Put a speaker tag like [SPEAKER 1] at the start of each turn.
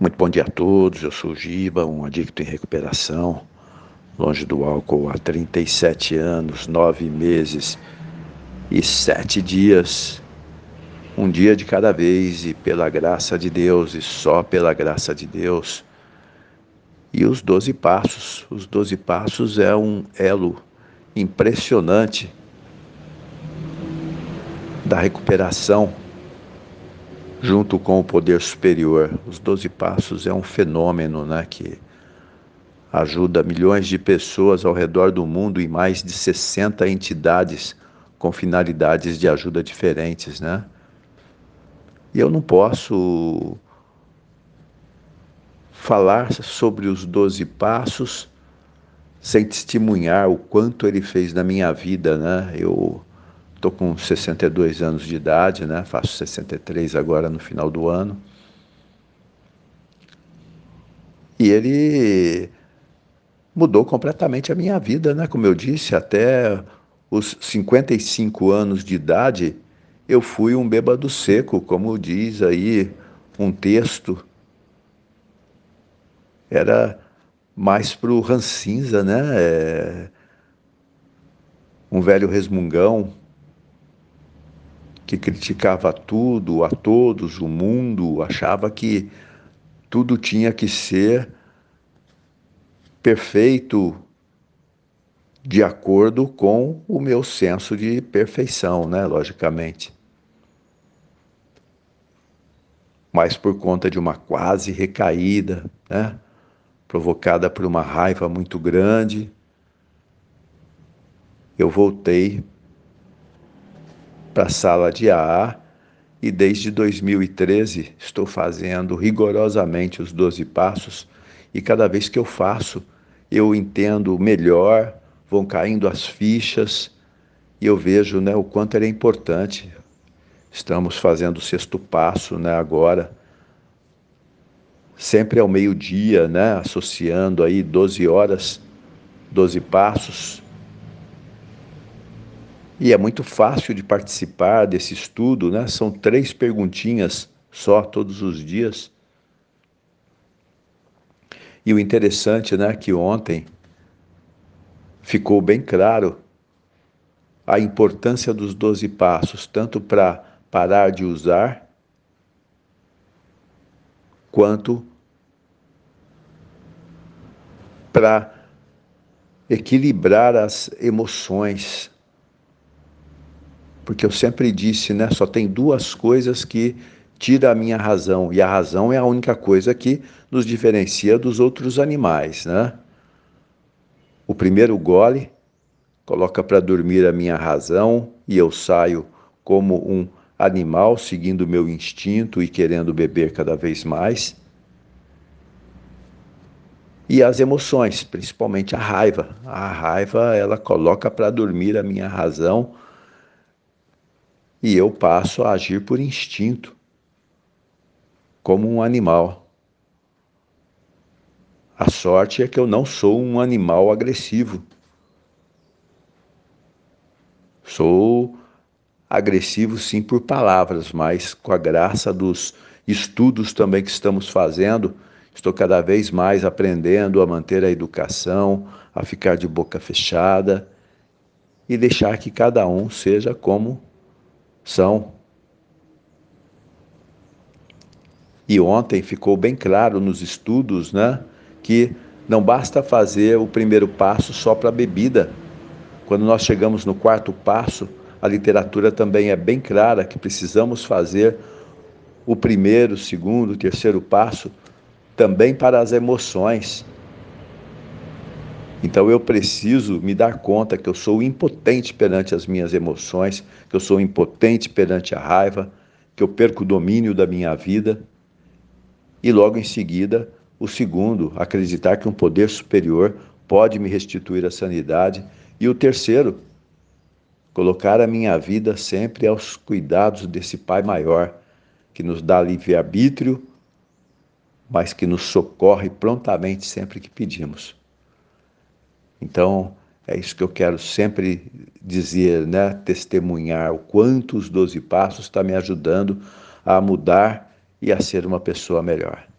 [SPEAKER 1] Muito bom dia a todos. Eu sou Giba, um adicto em recuperação, longe do álcool há 37 anos, 9 meses e 7 dias. Um dia de cada vez e pela graça de Deus e só pela graça de Deus. E os 12 passos. Os 12 passos é um elo impressionante da recuperação junto com o poder superior. Os doze passos é um fenômeno né, que ajuda milhões de pessoas ao redor do mundo e mais de 60 entidades com finalidades de ajuda diferentes. Né? E eu não posso falar sobre os doze passos sem testemunhar o quanto ele fez na minha vida. Né? Eu Estou com 62 anos de idade, né? faço 63 agora no final do ano. E ele mudou completamente a minha vida, né? Como eu disse, até os 55 anos de idade, eu fui um bêbado seco, como diz aí um texto. Era mais para o rancinza, né? É... Um velho resmungão, que criticava tudo, a todos, o mundo, achava que tudo tinha que ser perfeito de acordo com o meu senso de perfeição, né, logicamente. Mas por conta de uma quase recaída, né, provocada por uma raiva muito grande, eu voltei para a sala de AA e desde 2013 estou fazendo rigorosamente os 12 passos e cada vez que eu faço eu entendo melhor, vão caindo as fichas e eu vejo né, o quanto é importante. Estamos fazendo o sexto passo né, agora, sempre ao meio-dia, né, associando aí 12 horas, 12 passos, e é muito fácil de participar desse estudo, né? São três perguntinhas só todos os dias. E o interessante, né, que ontem ficou bem claro a importância dos doze passos, tanto para parar de usar, quanto para equilibrar as emoções, porque eu sempre disse, né, só tem duas coisas que tira a minha razão, e a razão é a única coisa que nos diferencia dos outros animais, né? O primeiro gole coloca para dormir a minha razão e eu saio como um animal seguindo meu instinto e querendo beber cada vez mais. E as emoções, principalmente a raiva. A raiva, ela coloca para dormir a minha razão e eu passo a agir por instinto, como um animal. A sorte é que eu não sou um animal agressivo. Sou agressivo sim por palavras, mas com a graça dos estudos também que estamos fazendo, estou cada vez mais aprendendo a manter a educação, a ficar de boca fechada e deixar que cada um seja como são. E ontem ficou bem claro nos estudos, né, que não basta fazer o primeiro passo só para a bebida. Quando nós chegamos no quarto passo, a literatura também é bem clara que precisamos fazer o primeiro, segundo, terceiro passo também para as emoções. Então eu preciso me dar conta que eu sou impotente perante as minhas emoções, que eu sou impotente perante a raiva, que eu perco o domínio da minha vida. E logo em seguida, o segundo, acreditar que um poder superior pode me restituir a sanidade. E o terceiro, colocar a minha vida sempre aos cuidados desse Pai maior, que nos dá livre-arbítrio, mas que nos socorre prontamente sempre que pedimos. Então, é isso que eu quero sempre dizer, né? testemunhar o quanto os 12 passos está me ajudando a mudar e a ser uma pessoa melhor.